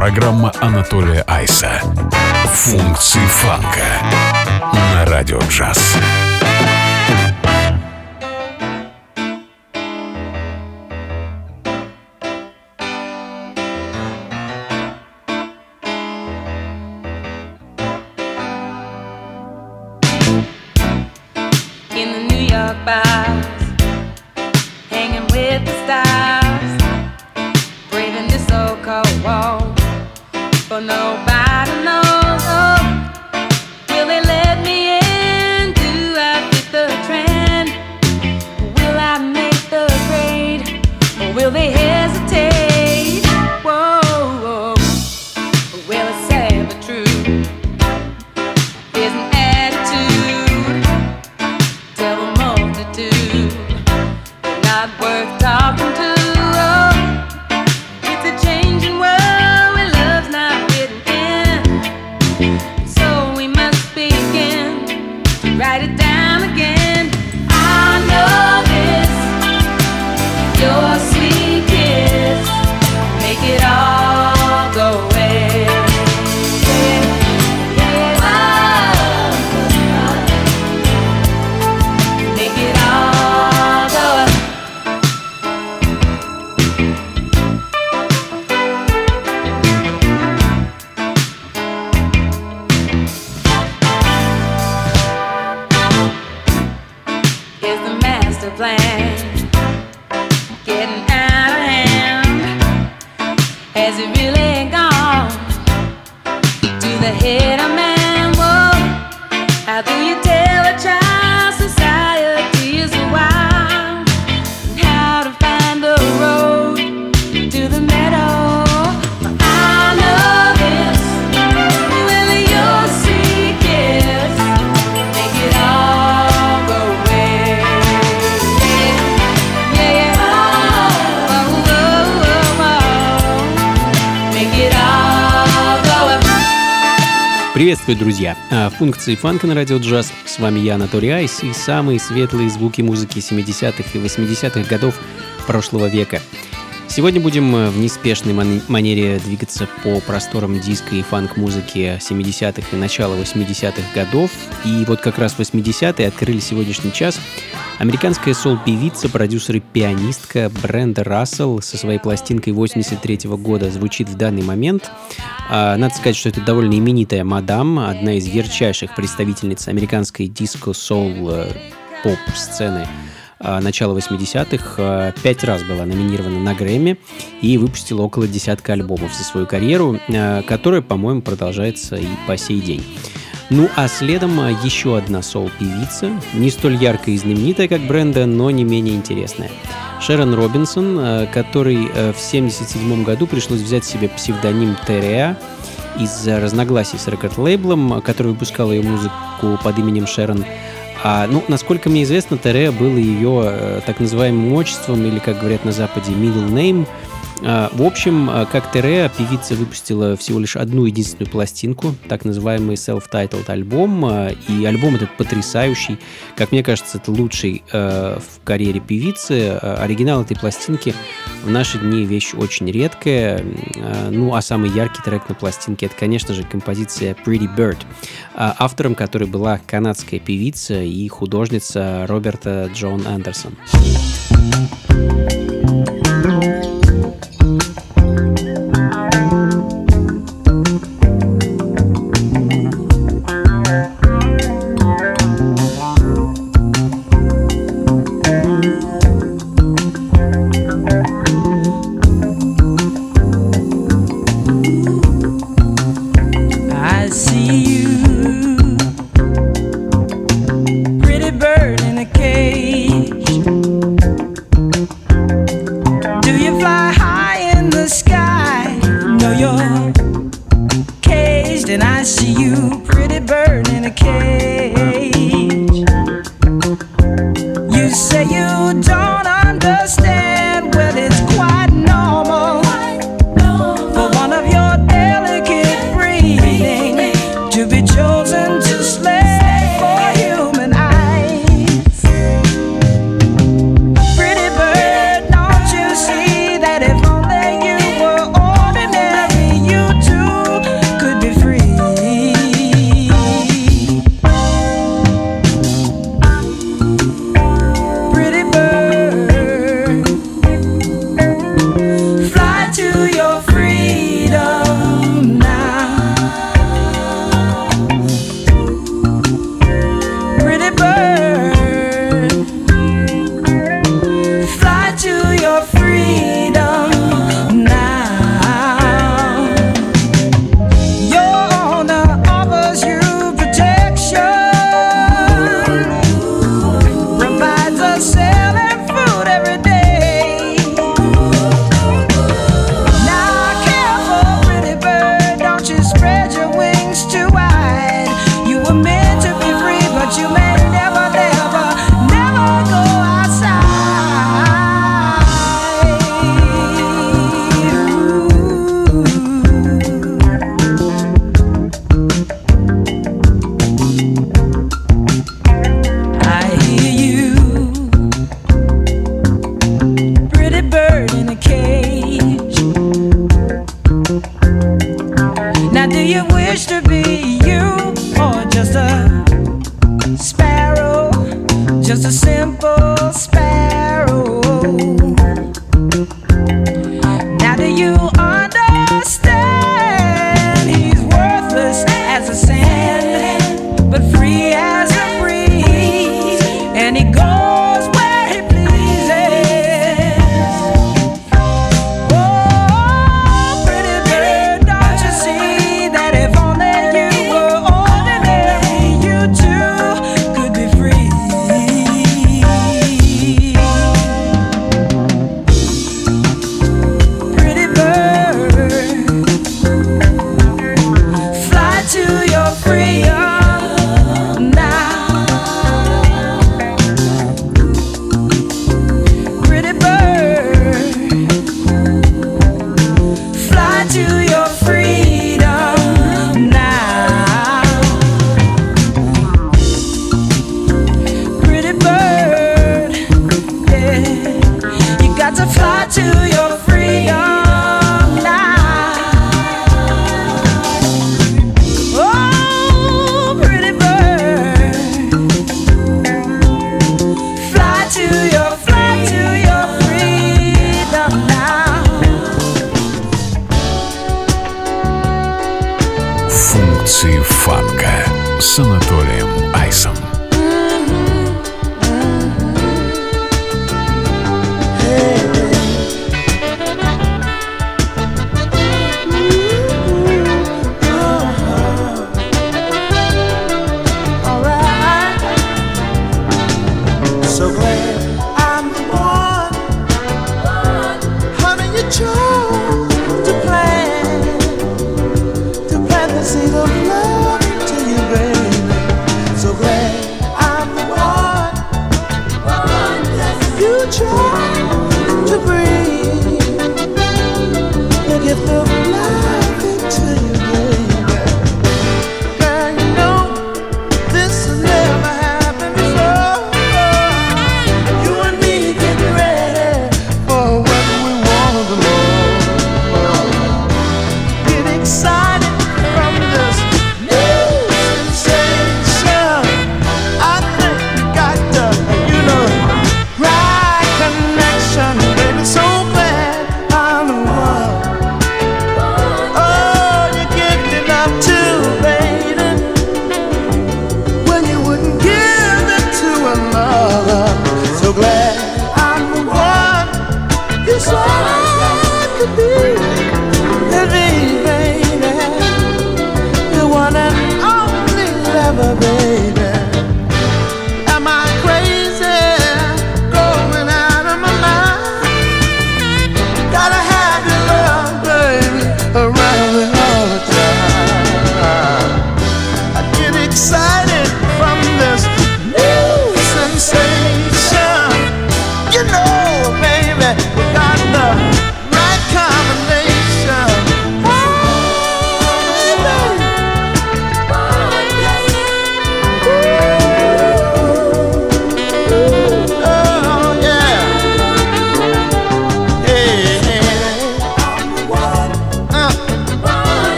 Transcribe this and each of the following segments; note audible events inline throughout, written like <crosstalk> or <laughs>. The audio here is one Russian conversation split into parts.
Программа Анатолия Айса. Функции фанка на радио джаз. Приветствую, друзья! А, функции фанка на радио джаз. С вами я, Анатолий Айс, и самые светлые звуки музыки 70-х и 80-х годов прошлого века. Сегодня будем э, в неспешной манере двигаться по просторам диска и фанк-музыки 70-х и начала 80-х годов. И вот как раз 80-е открыли сегодняшний час Американская сол-певица, продюсер и пианистка Бренда Рассел со своей пластинкой 83 -го года звучит в данный момент. А, надо сказать, что это довольно именитая мадам, одна из ярчайших представительниц американской диско-сол-поп-сцены а, начала 80-х. А, пять раз была номинирована на Грэмми и выпустила около десятка альбомов за свою карьеру, которая, по-моему, продолжается и по сей день. Ну а следом а, еще одна соул-певица, не столь яркая и знаменитая, как Бренда, но не менее интересная. Шерон Робинсон, а, который а, в 1977 году пришлось взять себе псевдоним Тереа из-за разногласий с рекорд-лейблом, который выпускал ее музыку под именем Шерон. А, ну, насколько мне известно, Тереа было ее так называемым отчеством, или, как говорят на Западе, middle name – в общем, а, как Тереа, певица выпустила всего лишь одну единственную пластинку, так называемый self-titled альбом, а, и альбом этот потрясающий. Как мне кажется, это лучший в карьере певицы. Оригинал этой пластинки в наши дни вещь очень редкая. Ну, а самый яркий трек на пластинке это, конечно же, композиция Pretty Bird, автором которой была канадская певица и художница Роберта Джон Андерсон. thank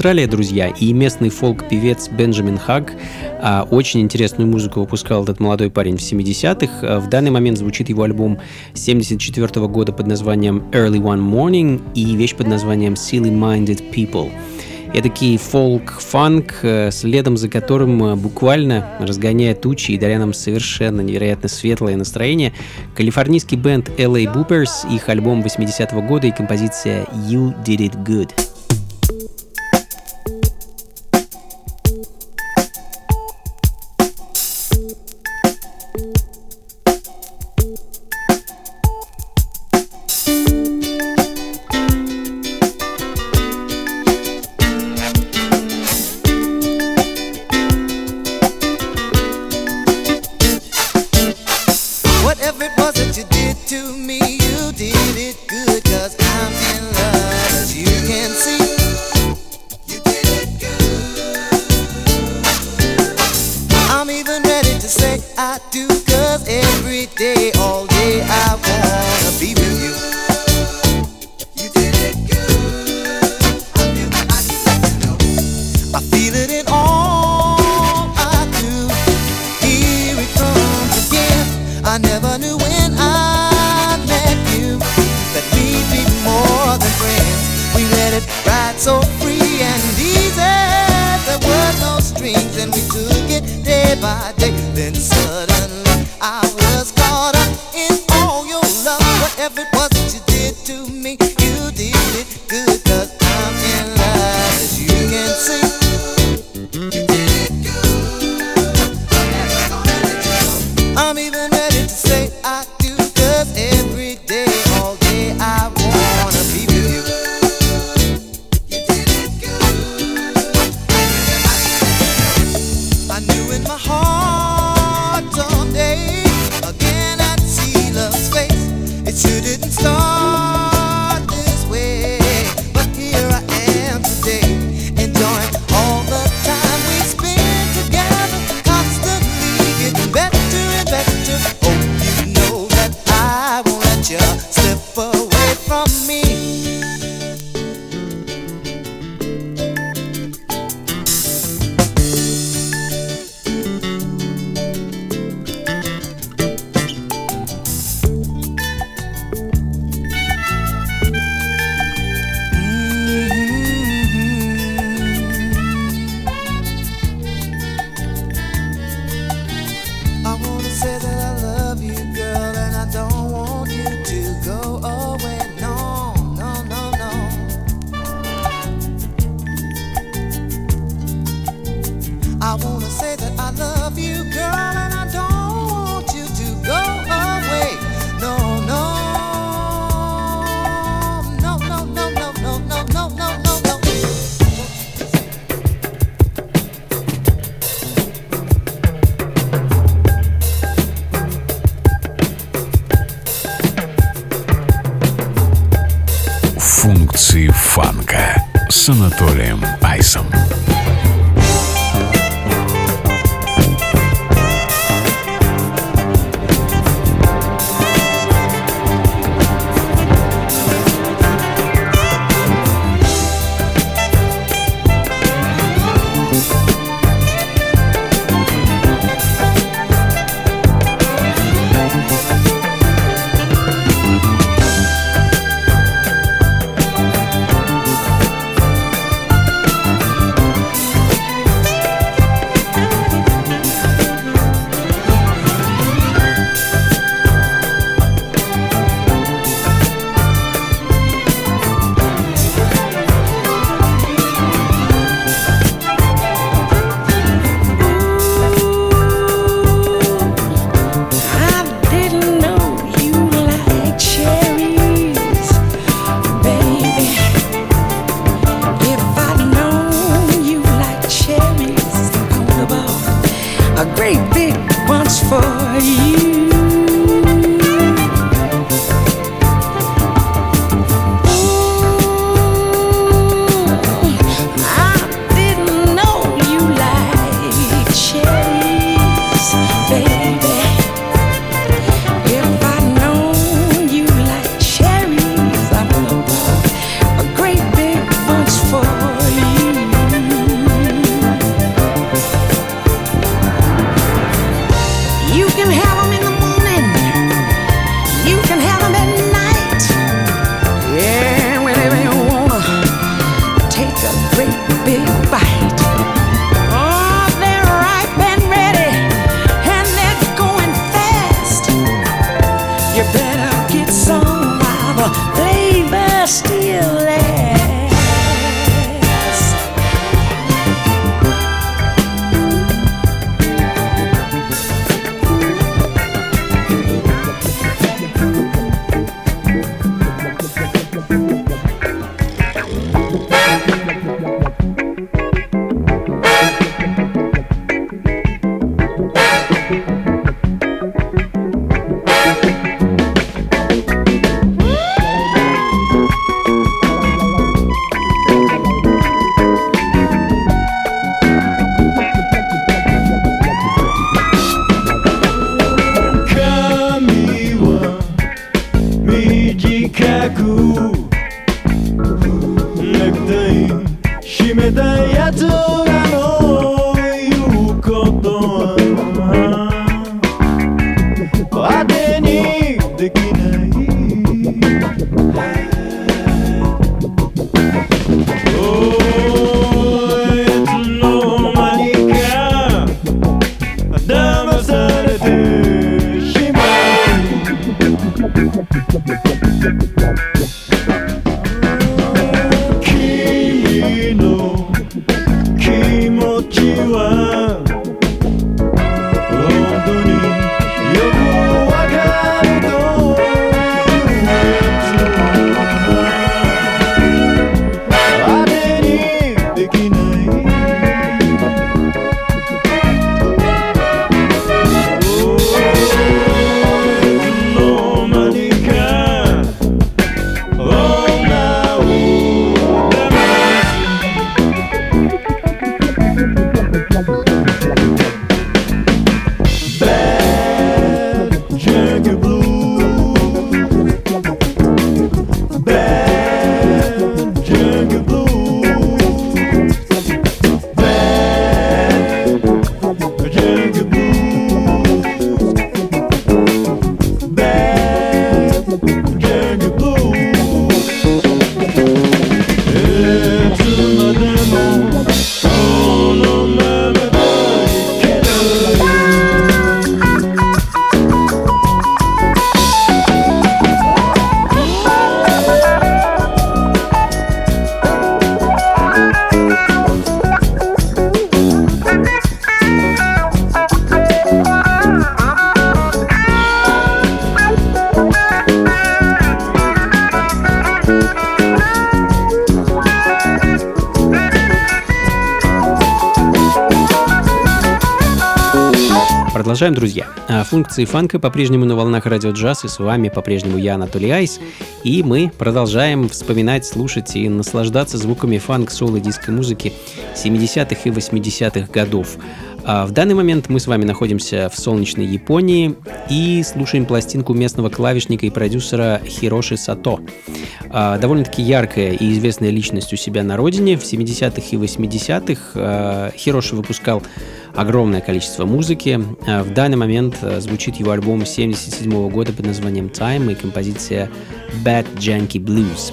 Австралия, друзья, и местный фолк-певец Бенджамин Хаг а, очень интересную музыку выпускал этот молодой парень в 70-х. А, в данный момент звучит его альбом 74 -го года под названием Early One Morning и вещь под названием Silly Minded People. Эдакий фолк-фанк, э, следом за которым э, буквально разгоняя тучи и даря нам совершенно невероятно светлое настроение, калифорнийский бенд LA Boopers, их альбом 80-го года и композиция You Did It Good. Продолжаем, друзья. А, Функции фанка по-прежнему на волнах радио джаз, и с вами по-прежнему я, Анатолий Айс. И мы продолжаем вспоминать, слушать и наслаждаться звуками фанк, соло диско-музыки 70-х и 80-х годов. А В данный момент мы с вами находимся в солнечной Японии и слушаем пластинку местного клавишника и продюсера Хироши Сато. А, Довольно-таки яркая и известная личность у себя на родине. В 70-х и 80-х а, Хироши выпускал огромное количество музыки. А, В данный момент а, звучит его альбом 77 года под названием Time и композиция Bad Janky Blues.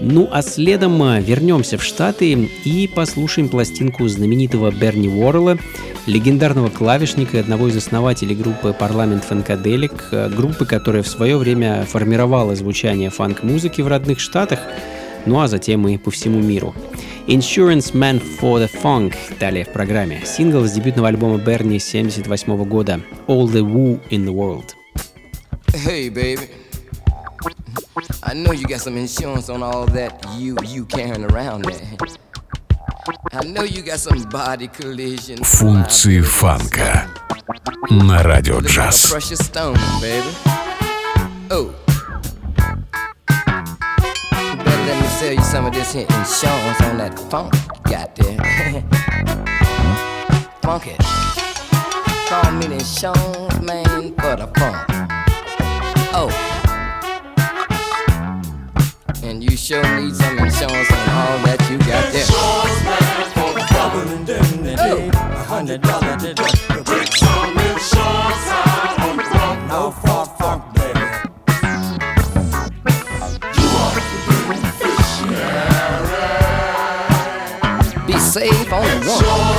Ну а следом а, вернемся в Штаты и послушаем пластинку знаменитого Берни Уоррелла, легендарного клавишника и одного из основателей группы Парламент Фанкаделик, группы, которая в свое время формировала звучание фанк-музыки в родных Штатах, ну а затем и по всему миру. Insurance Man for the Funk далее в программе. Сингл с дебютного альбома Берни 78 года All the Woo in the World. Hey, baby. I know you got some insurance on all that you you carrying around there. I know you got some body collision. Функции фанка на радио Look like a джаз. precious stone, baby. Oh. let me sell you some of this here insurance on that funk you got there. <laughs> funk it. Call me the insurance man for the funk. Oh. And you sure need some insurance on all that you got there. Be all you want.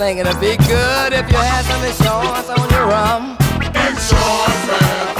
Think it'd be good if you had some insurance on your rum. Insurance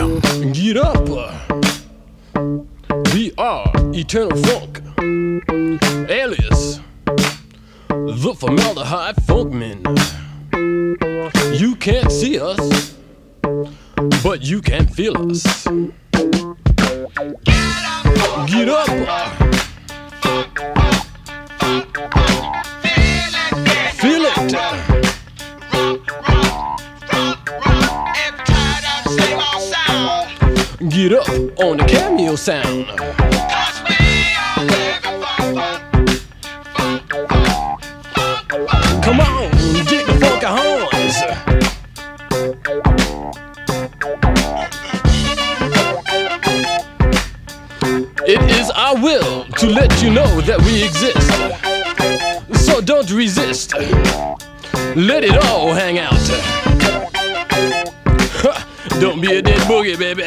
Jackson. Exist. So don't resist. Let it all hang out. Don't be a dead boogie, baby.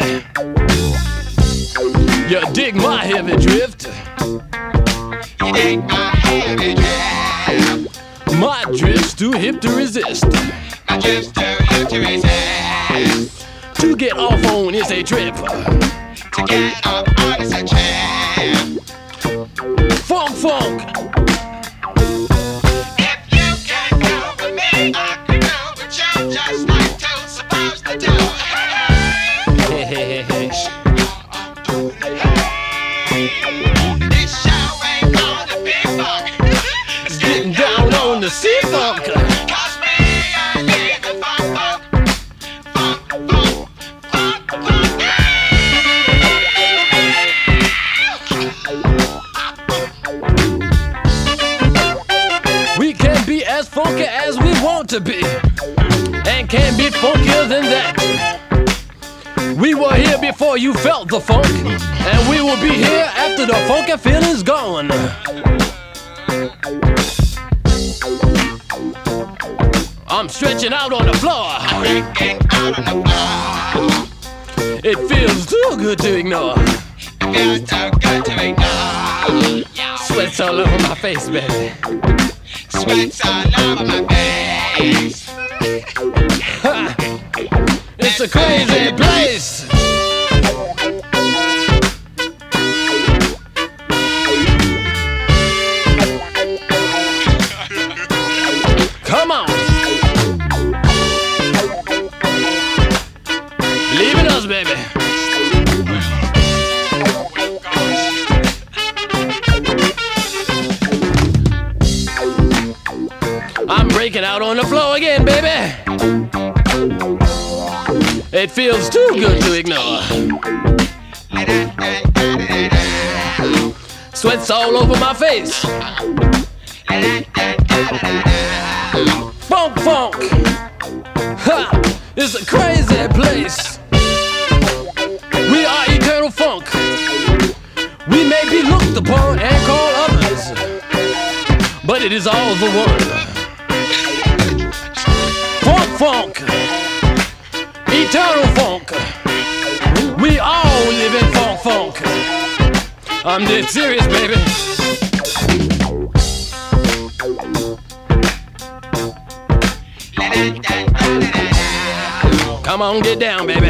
You dig my heavy drift. My drift's too hip to resist. My drift's too hip to resist. To get off on is a trip. To get off on is a trip. Funk, funk. Funky as we want to be, and can be funkier than that. We were here before you felt the funk, and we will be here after the funky feeling's gone. I'm stretching out on the floor. It feels too good to ignore. Sweat's all over my face, baby. Sweats <laughs> all over my face. It's a crazy place. Come on. Leaving us, baby. out on the floor again, baby. It feels too good to ignore. Sweat's all over my face. Funk, funk. Ha! It's a crazy place. We are eternal funk. We may be looked upon and called others, but it is all the one funk, eternal funk. We all live in funk, funk. I'm dead serious, baby. Come on, get down, baby.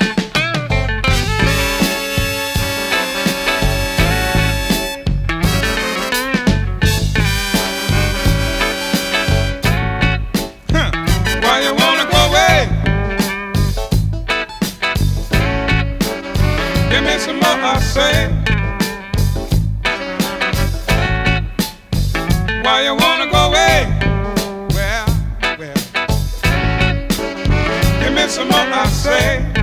some more I say.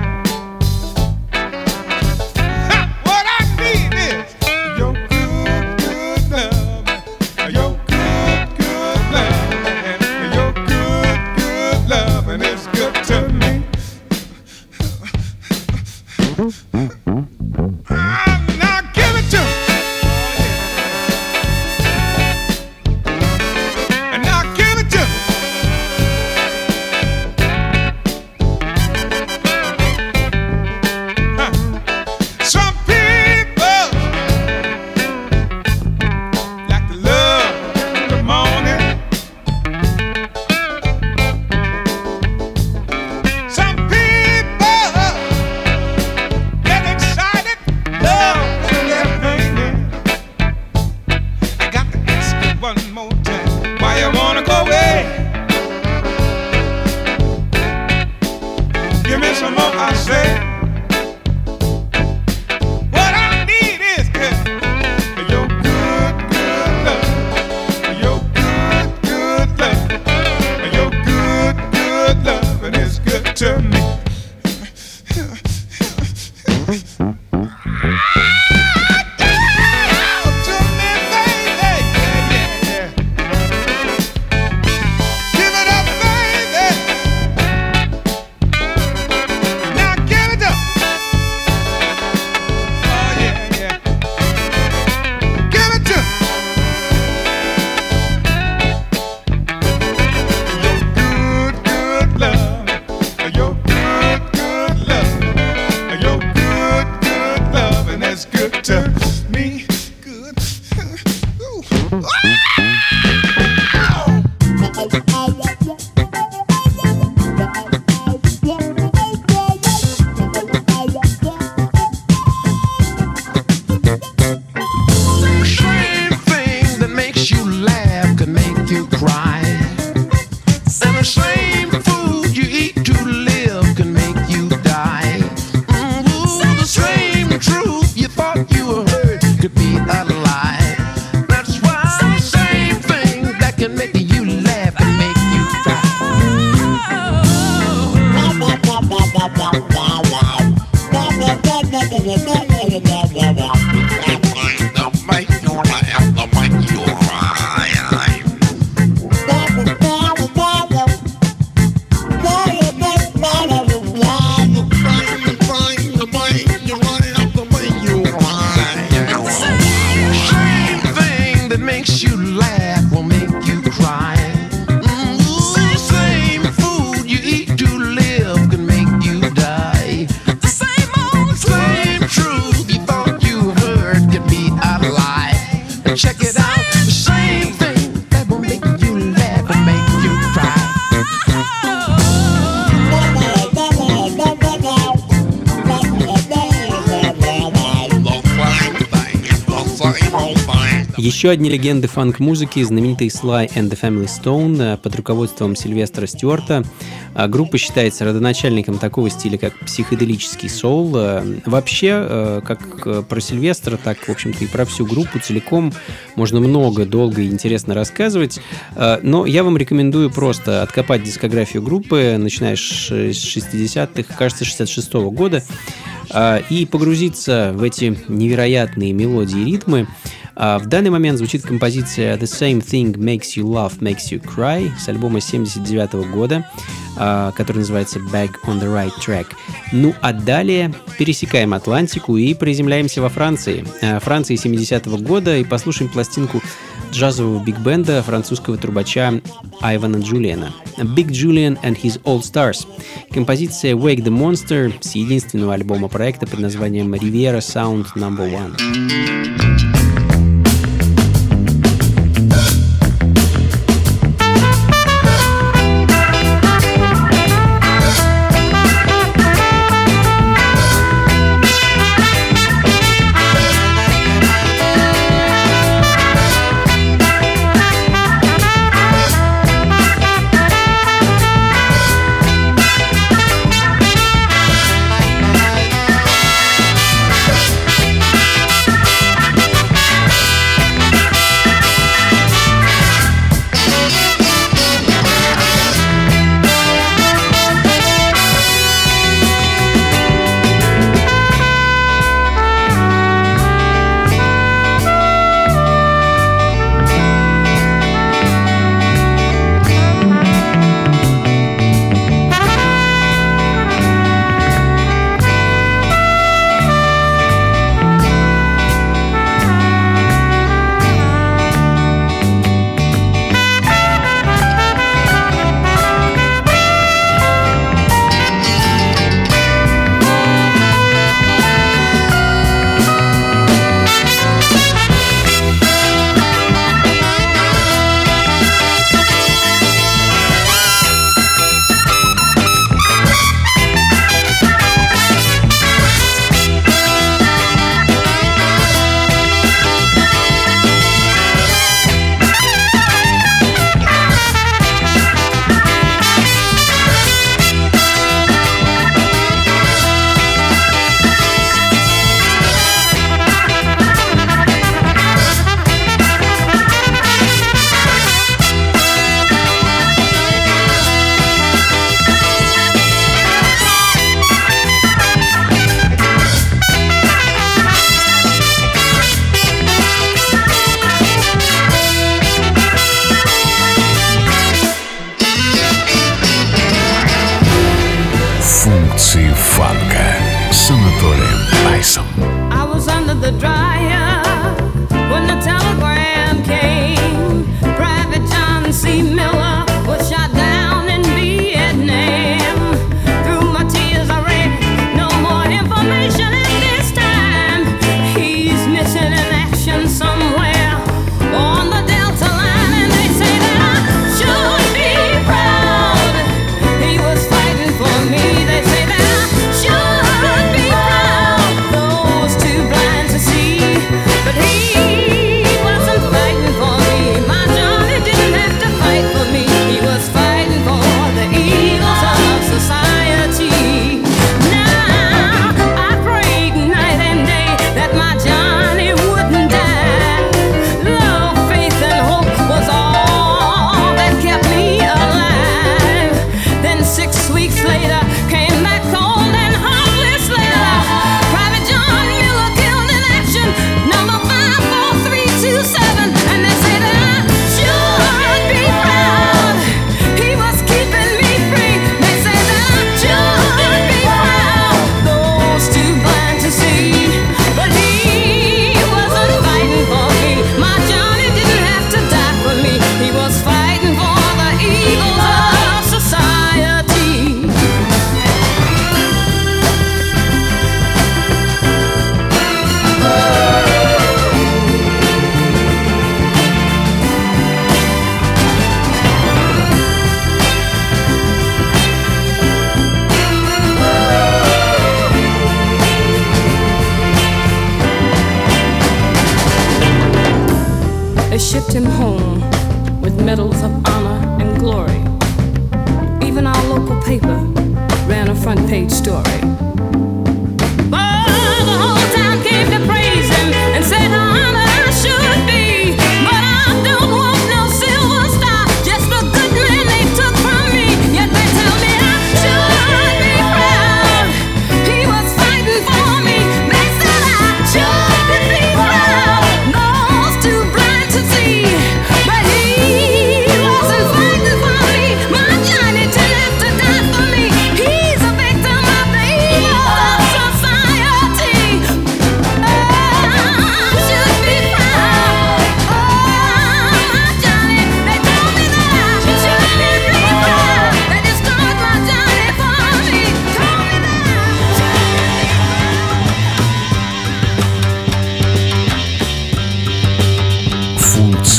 Еще одни легенды фанк-музыки, знаменитый Sly and the Family Stone э, под руководством Сильвестра Стюарта. А Группа считается родоначальником такого стиля, как психоделический соул. Э, Вообще, э, как э, про Сильвестра, так, в общем-то, и про всю группу целиком можно много, долго и интересно рассказывать. Э, Но я вам рекомендую просто откопать дискографию группы, начиная с ш- с 60-х, кажется, 66-го года, и погрузиться в эти невероятные мелодии и ритмы. А, В данный момент звучит композиция The Same Thing Makes You Laugh, Makes You Cry с альбома 79 года, а, который называется Back on the Right Track. Ну а далее пересекаем Атлантику и приземляемся во Франции. А, Франции 70 года и послушаем пластинку джазового биг-бенда французского трубача Айвана Джулиана. Big Julian and His All Stars. Композиция Wake the Monster с единственного альбома проекта под названием Riviera Sound No. 1.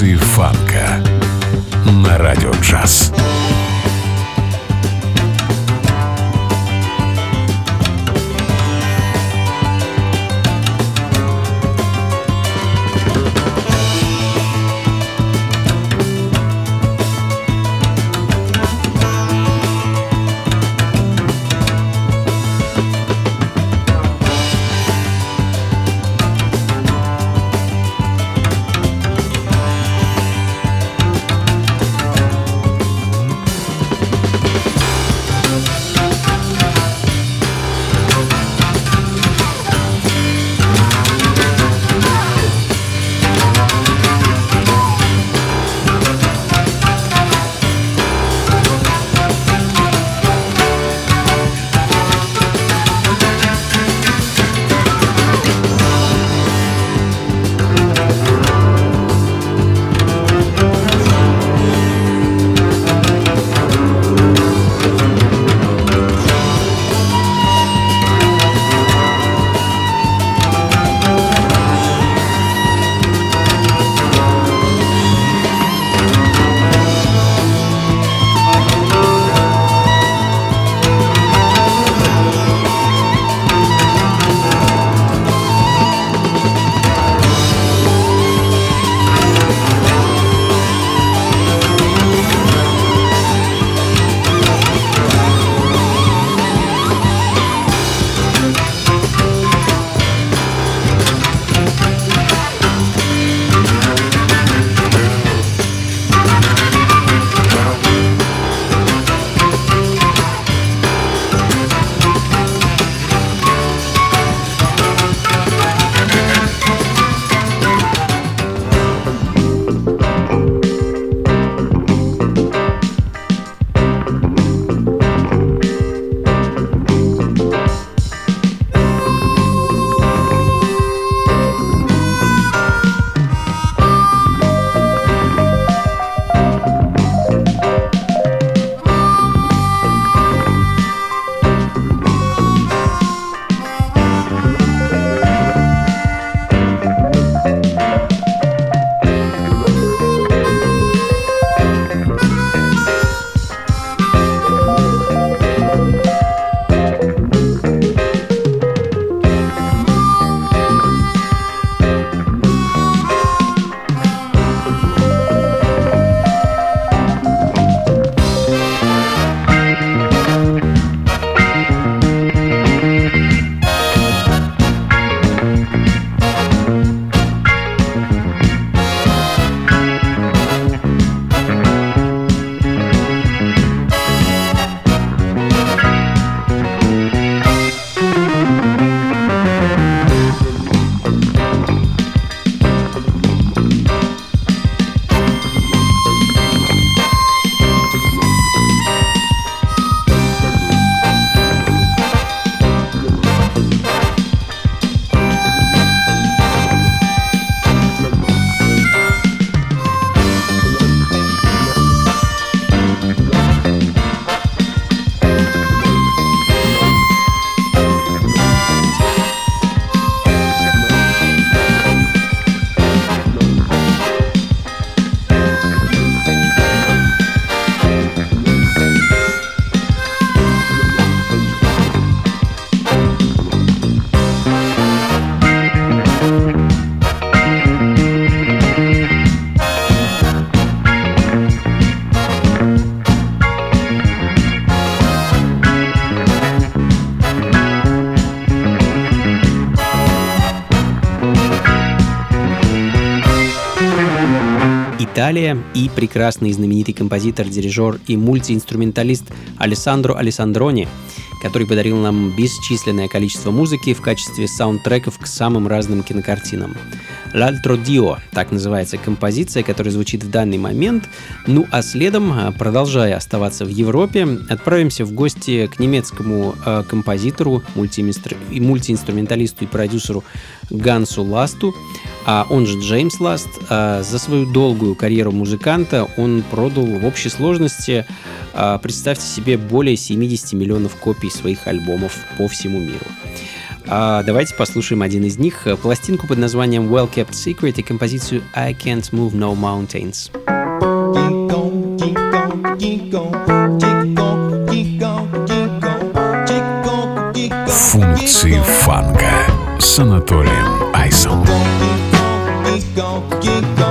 Функции фанка на радио джаз. Италия и прекрасный знаменитый композитор, дирижер и мультиинструменталист Алессандро Алессандрони, который подарил нам бесчисленное количество музыки в качестве саундтреков к самым разным кинокартинам. «L'altro Dio» — так называется композиция, которая звучит в данный момент. Ну а следом, а, продолжая оставаться в Европе, отправимся в гости к немецкому э, композитору, мультиинструменталисту и продюсеру Гансу Ласту, а он же Джеймс Ласт. А, за свою долгую карьеру музыканта он продал в общей сложности, а, представьте себе, более 70 миллионов копий своих альбомов по всему миру. А, давайте послушаем один из них, пластинку под названием Well Kept Secret и композицию I Can't Move No Mountains. Функции фанка с Анатолием Айсом. on, get gone.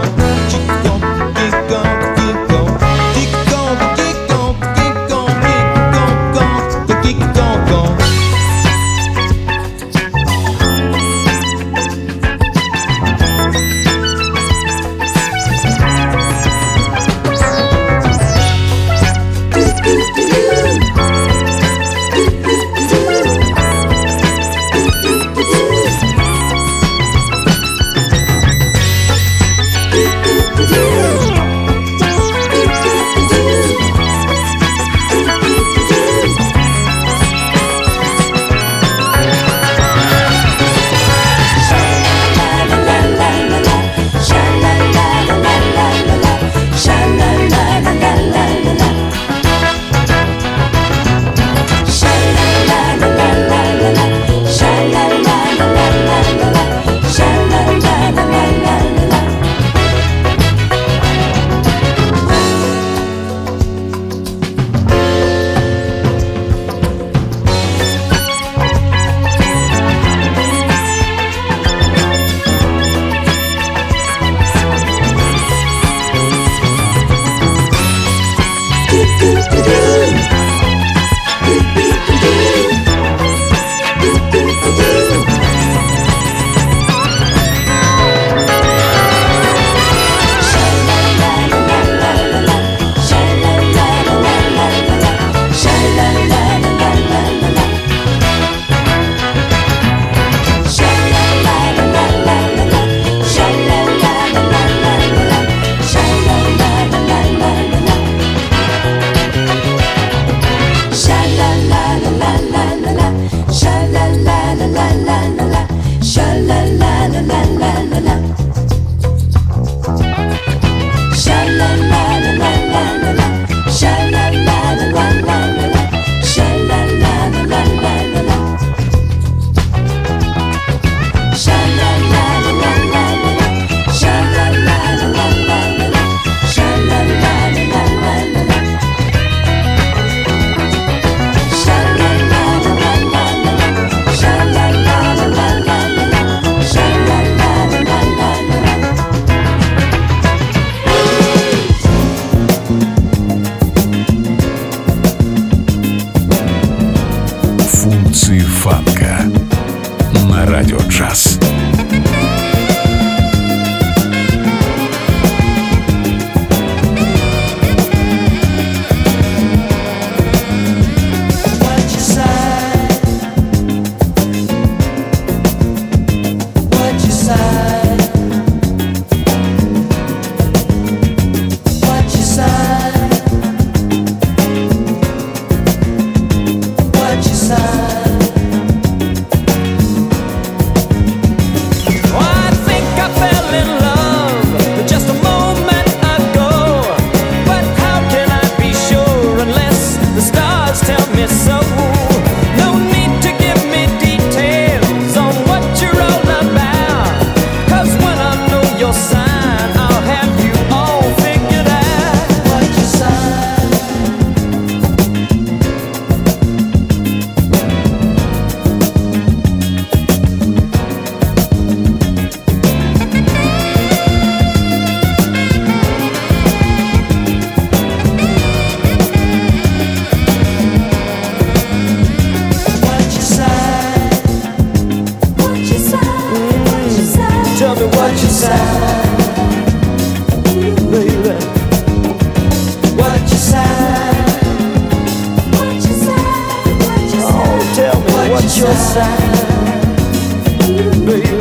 Baby.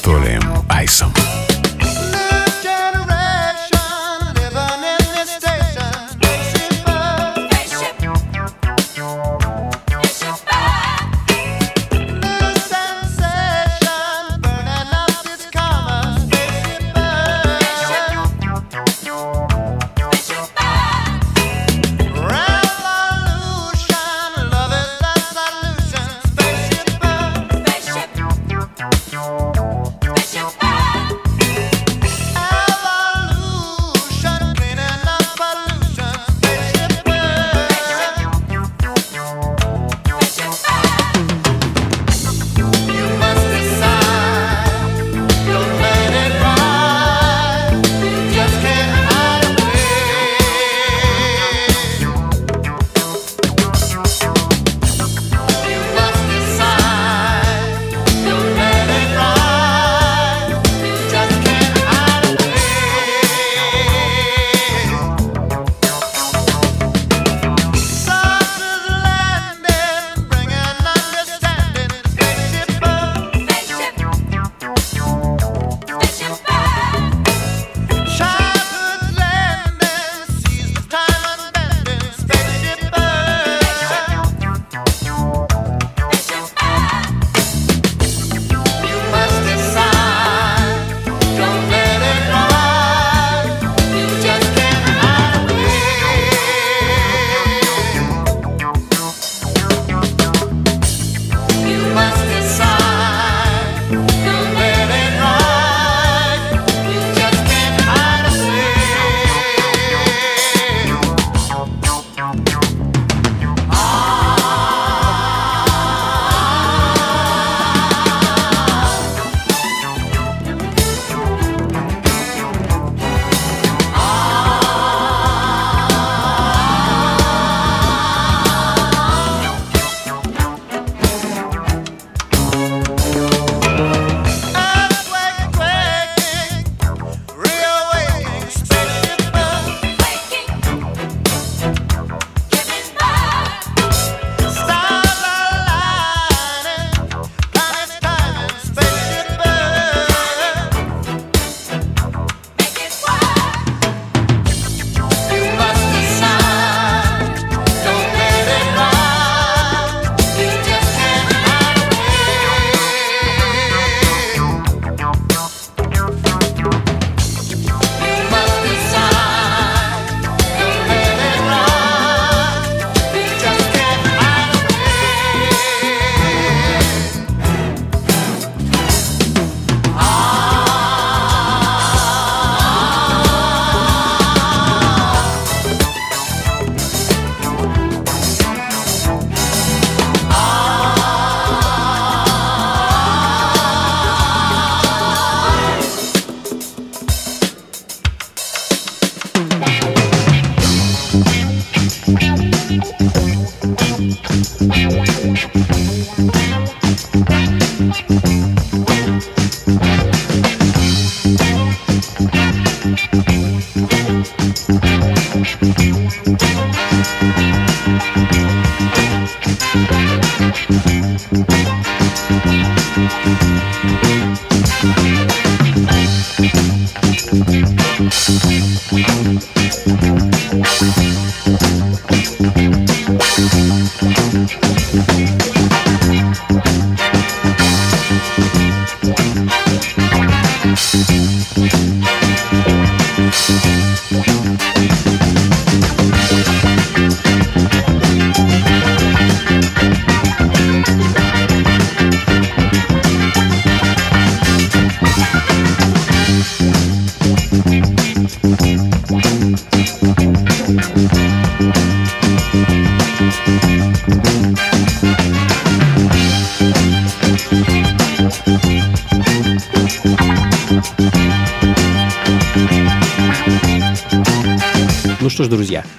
Анатолием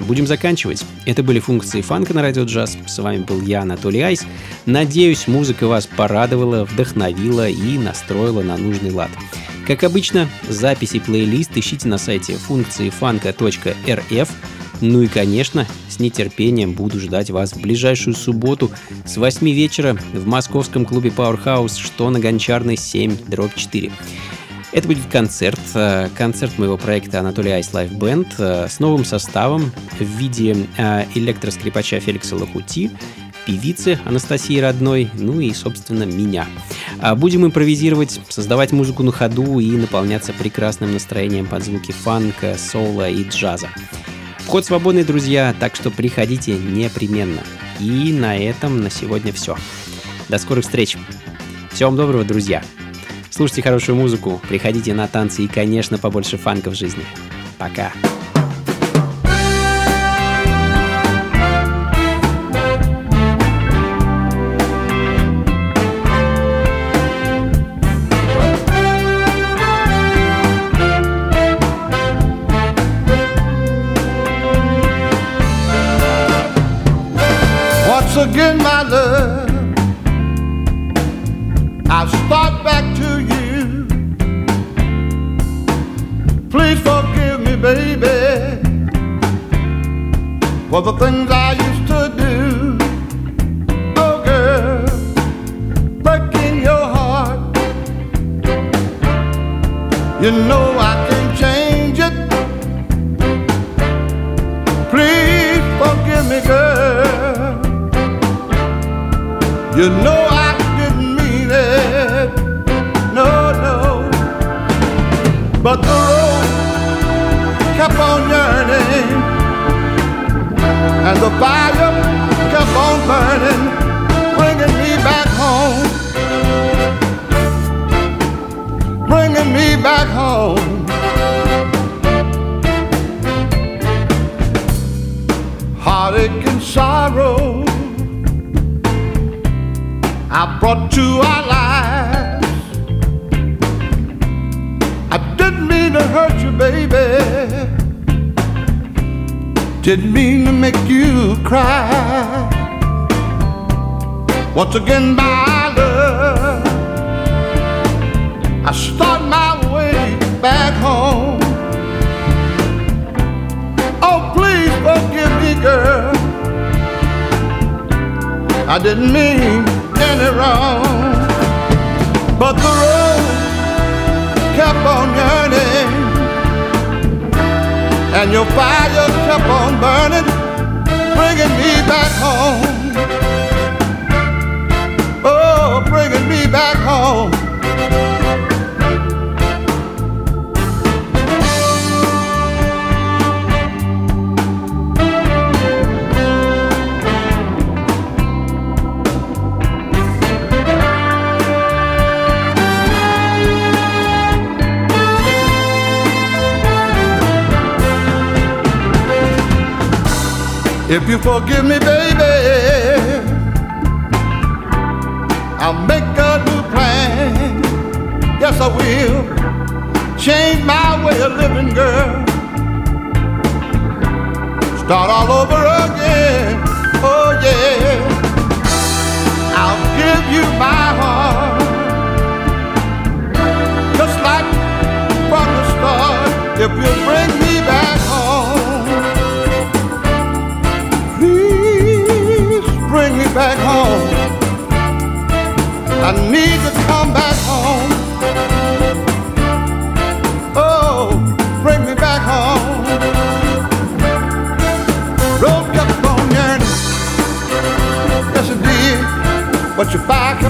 Будем заканчивать. Это были функции фанка на Радио Джаз. С вами был я, Анатолий Айс. Надеюсь, музыка вас порадовала, вдохновила и настроила на нужный лад. Как обычно, записи плейлист ищите на сайте функции фанка.рф. Ну и, конечно, с нетерпением буду ждать вас в ближайшую субботу с 8 вечера в московском клубе Powerhouse, что на Гончарной 7, дробь 4. Это будет концерт, э, концерт моего проекта Айс Live Band э, с новым составом в виде э, электроскрипача Феликса Лохути, певицы Анастасии Родной, ну и, собственно, меня. А Будем импровизировать, создавать музыку на ходу и наполняться прекрасным настроением под звуки фанка, соло и джаза. Вход свободный, друзья, так что приходите непременно. И на этом на сегодня все. До скорых встреч. Всего вам доброго, друзья. Слушайте хорошую музыку, приходите на танцы и, конечно, побольше фанка в жизни. Пока. Once was a Oh, please forgive me, girl. I didn't mean any wrong, but the road kept on yearning, and your fire kept on burning, bringing me back home. If you forgive me, baby, I'll make a new plan. Yes, I will. Change my way of living, girl. start all over again. Oh yeah, I'll give you my heart, just like from the start. If you bring me back bring me back home. I need to come back home. Oh, bring me back home. Road kept on yearning. Yes, it did. But you found